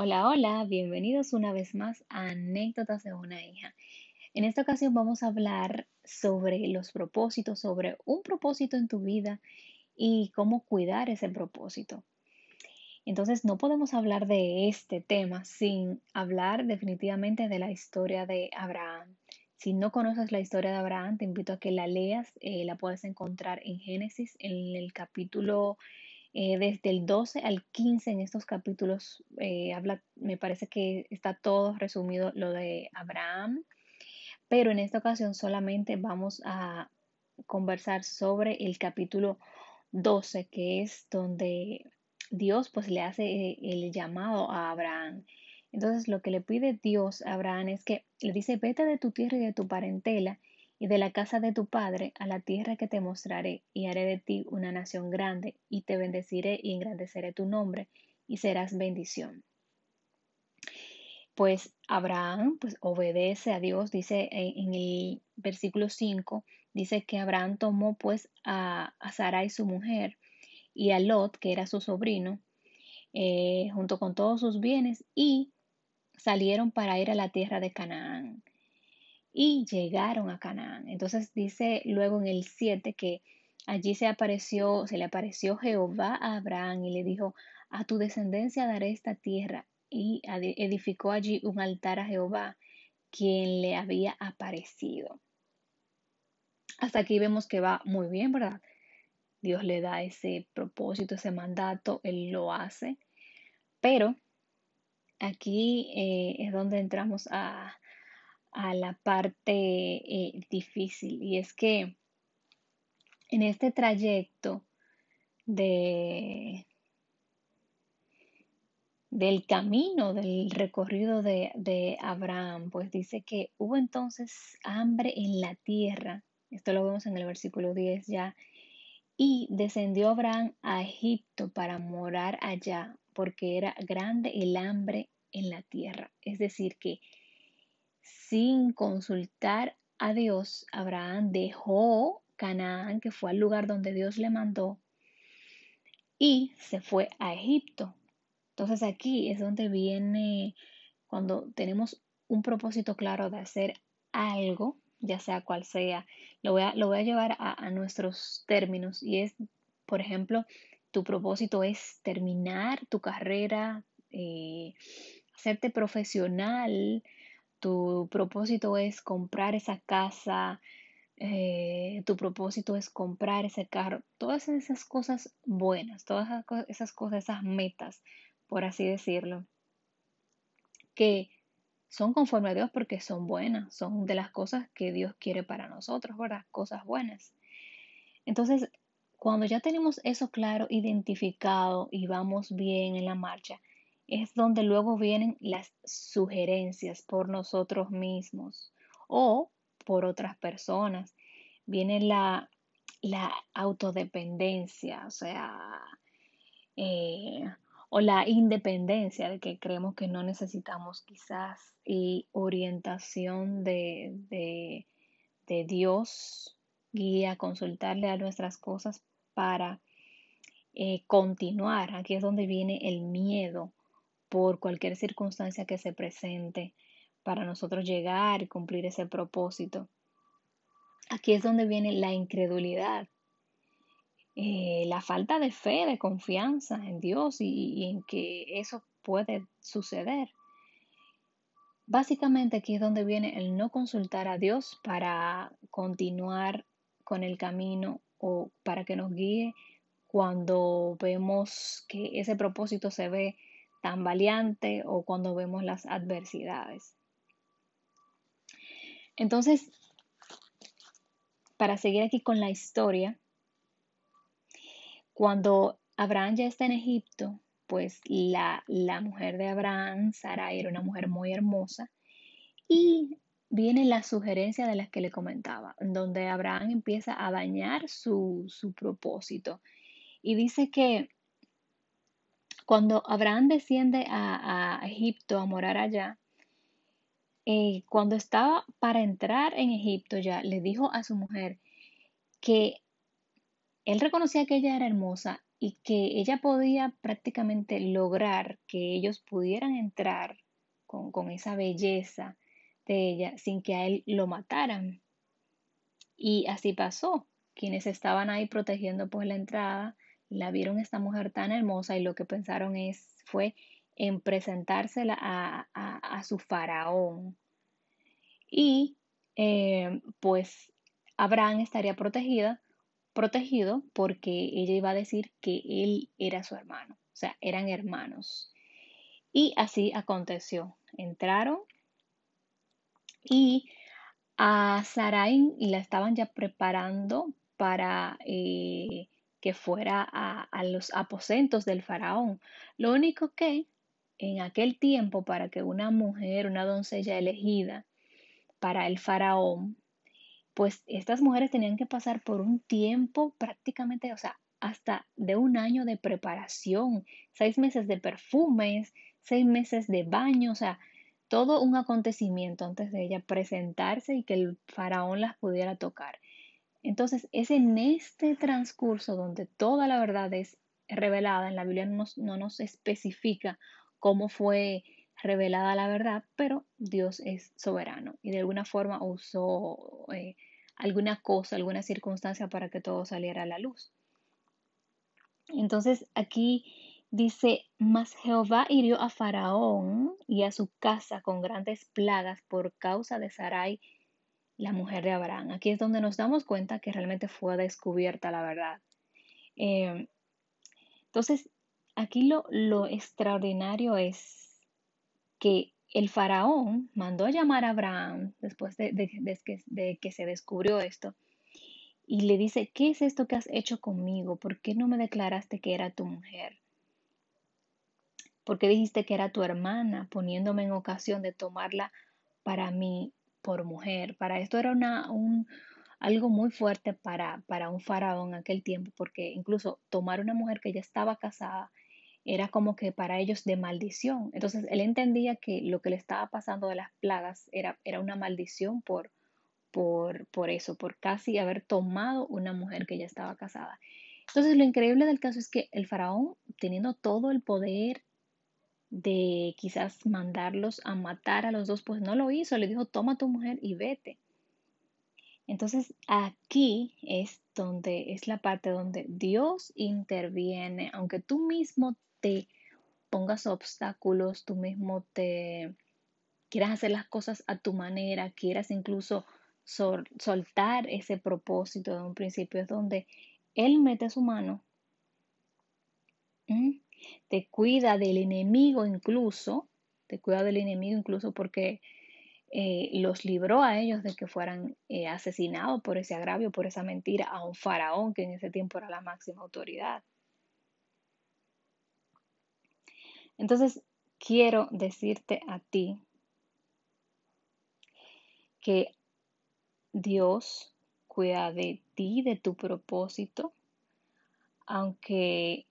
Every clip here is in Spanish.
Hola, hola, bienvenidos una vez más a Anécdotas de una hija. En esta ocasión vamos a hablar sobre los propósitos, sobre un propósito en tu vida y cómo cuidar ese propósito. Entonces, no podemos hablar de este tema sin hablar definitivamente de la historia de Abraham. Si no conoces la historia de Abraham, te invito a que la leas. eh, la puedes encontrar en Génesis, en el capítulo eh, desde el 12 al 15 en estos capítulos. eh, habla, me parece que está todo resumido lo de Abraham, pero en esta ocasión solamente vamos a conversar sobre el capítulo 12, que es donde Dios pues le hace eh, el llamado a Abraham. Entonces lo que le pide Dios a Abraham es que le dice, vete de tu tierra y de tu parentela y de la casa de tu padre a la tierra que te mostraré, y haré de ti una nación grande, y te bendeciré y engrandeceré tu nombre, y serás bendición. Pues Abraham pues obedece a Dios, dice en, el versículo 5, dice que Abraham tomó pues a, a Sarai su mujer y a Lot, que era su sobrino, eh, junto con todos sus bienes, y salieron para ir a la tierra de Canaán. Y llegaron a Canaán. Entonces dice luego en el 7 que allí se apareció, se le apareció Jehová a Abraham y le dijo, a tu descendencia daré esta tierra. Y edificó allí un altar a Jehová, quien le había aparecido. Hasta aquí vemos que va muy bien, ¿verdad? Dios le da ese propósito, ese mandato, Él lo hace. Pero aquí eh, es donde entramos a, a la parte eh, difícil y es que en este trayecto de, del camino, del recorrido de, de Abraham, pues dice que hubo entonces hambre en la tierra. Esto lo vemos en el versículo 10 ya. Y descendió Abraham a Egipto para morar allá, porque era grande el hambre en la tierra. Es decir, que sin consultar a Dios, Abraham dejó Canaán, que fue al lugar donde Dios le mandó, y se fue a Egipto. Entonces aquí es donde viene cuando tenemos un propósito claro de hacer algo, ya sea cual sea, lo voy a, lo voy a llevar a, nuestros términos y es, por ejemplo, tu propósito es terminar tu carrera, eh, hacerte profesional, tu propósito es comprar esa casa, eh, tu propósito es comprar ese carro, todas esas cosas buenas, todas esas co- esas cosas, esas metas, por así decirlo, que son conforme a Dios porque son buenas, son de las cosas que Dios quiere para nosotros, ¿verdad? Cosas buenas. Entonces, cuando ya tenemos eso claro, identificado y vamos bien en la marcha, es donde luego vienen las sugerencias por nosotros mismos o por otras personas. Viene la, la autodependencia, o sea, eh, o la independencia de que creemos que no necesitamos quizás y orientación de, de, de Dios, guía, consultarle a nuestras cosas para eh, continuar. Aquí es donde viene el miedo por cualquier circunstancia que se presente para nosotros llegar y cumplir ese propósito. Aquí es donde viene la incredulidad eh, la falta de fe, de confianza en Dios y, y en que eso puede suceder. Básicamente aquí es donde viene el no consultar a Dios para continuar con el camino o para que nos guíe cuando vemos que ese propósito se ve tan valiante o cuando vemos las adversidades. Entonces, para seguir aquí con la historia, Cuando Abraham ya está en Egipto, pues la, la mujer de Abraham, Sarai, era una mujer muy hermosa y viene la sugerencia de las que le comentaba, en donde Abraham empieza a dañar su, su propósito y dice que cuando Abraham desciende a, Egipto a morar allá, eh, cuando estaba para entrar en Egipto ya le dijo a su mujer que él reconocía que ella era hermosa y que ella podía prácticamente lograr que ellos pudieran entrar con, con esa belleza de ella sin que a él lo mataran. Y así pasó. Quienes estaban ahí protegiendo pues la entrada, la vieron esta mujer tan hermosa y lo que pensaron es, fue en presentársela a, su faraón. Y eh, pues Abraham estaría protegida, protegido porque ella iba a decir que él era su hermano, o sea, eran hermanos. Y así aconteció. Entraron y a Sarai la estaban ya preparando para eh, que fuera a, a, los aposentos del faraón. Lo único que en aquel tiempo para que una mujer, una doncella elegida para el faraón, pues estas mujeres tenían que pasar por un tiempo prácticamente, o sea, hasta de un año de preparación, seis meses de perfumes, seis meses de baño, o sea, todo un acontecimiento antes de ella presentarse y que el faraón las pudiera tocar. Entonces, es en este transcurso donde toda la verdad es revelada, en la Biblia no nos, especifica cómo fue revelada la verdad, pero Dios es soberano y de alguna forma usó eh, alguna cosa, alguna circunstancia para que todo saliera a la luz. Entonces aquí Dice, mas Jehová hirió a Faraón y a su casa con grandes plagas por causa de Sarai, la mujer de Abraham. Aquí es donde nos damos cuenta que realmente fue descubierta la verdad. Eh, entonces, aquí lo, lo extraordinario es que el faraón mandó a llamar a Abraham después de, de, que se descubrió esto y le dice, ¿qué es esto que has hecho conmigo? ¿Por qué no me declaraste que era tu mujer? ¿Por qué dijiste que era tu hermana, poniéndome en ocasión de tomarla para mí por mujer? Para esto era una, un, algo muy fuerte para, para un faraón en aquel tiempo, porque incluso tomar una mujer que ya estaba casada era como que para ellos de maldición. Entonces él entendía que lo que le estaba pasando de las plagas era, era una maldición por, por, por eso, por casi haber tomado una mujer que ya estaba casada. Entonces lo increíble del caso es que el faraón, teniendo todo el poder de quizás mandarlos a matar a los dos, pues no lo hizo, le dijo, toma tu mujer y vete. Entonces aquí es donde es la parte donde Dios interviene, aunque tú mismo te pongas obstáculos, tú mismo te quieras hacer las cosas a tu manera, quieras incluso soltar ese propósito de un principio, es donde Él mete su mano te cuida del enemigo incluso, te cuida del enemigo incluso porque eh, los libró a ellos de que fueran eh, asesinados por ese agravio, por esa mentira, a un faraón que en ese tiempo era la máxima autoridad. Entonces, quiero decirte a ti que Dios cuida de ti, de tu propósito, aunque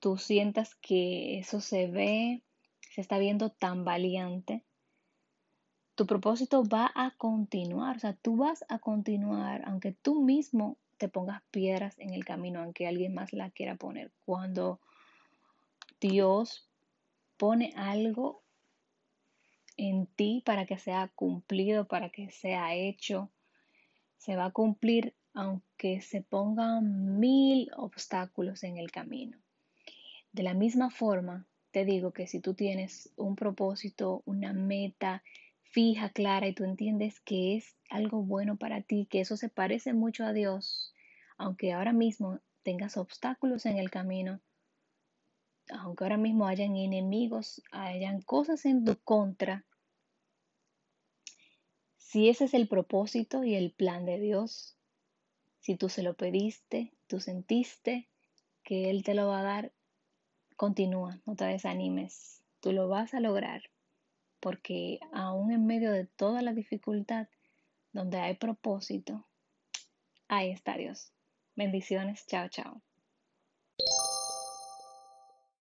tú sientas que eso se ve, se está viendo tan valiente, tu propósito va a continuar, o sea, tú vas a continuar, aunque tú mismo te pongas piedras en el camino, aunque alguien más la quiera poner. Cuando Dios pone algo en ti para que sea cumplido, para que sea hecho, se va a cumplir aunque se pongan mil obstáculos en el camino. De la misma forma, te digo que si tú tienes un propósito, una meta fija, clara y tú entiendes que es algo bueno para ti, que eso se parece mucho a Dios, aunque ahora mismo tengas obstáculos en el camino, aunque ahora mismo hayan enemigos, hayan cosas en tu contra, si ese es el propósito y el plan de Dios, si tú se lo pediste, tú sentiste que Él te lo va a dar, Continúa, no te desanimes, tú lo vas a lograr, porque aún en medio de toda la dificultad, donde hay propósito, ahí está Dios. Bendiciones, chao, chao.